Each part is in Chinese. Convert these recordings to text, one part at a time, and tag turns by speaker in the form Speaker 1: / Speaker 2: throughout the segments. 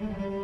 Speaker 1: Mm-hmm.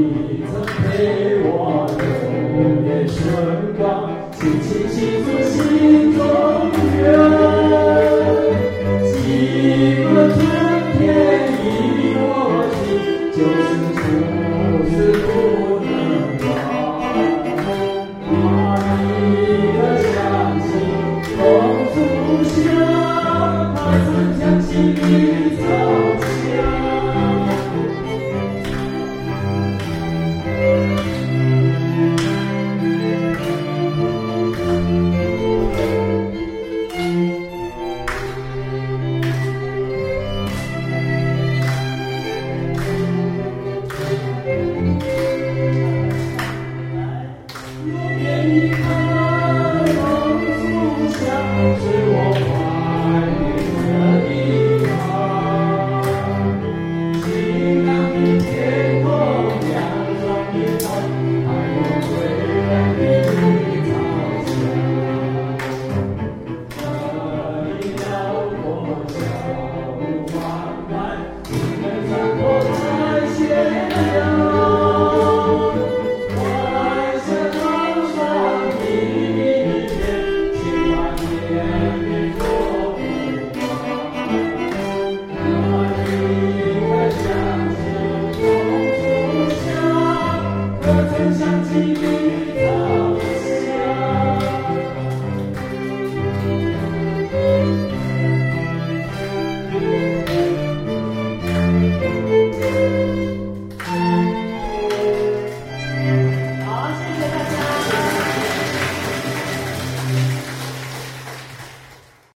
Speaker 1: 你曾陪我走过时光轻轻诉心中愿春天已过去就是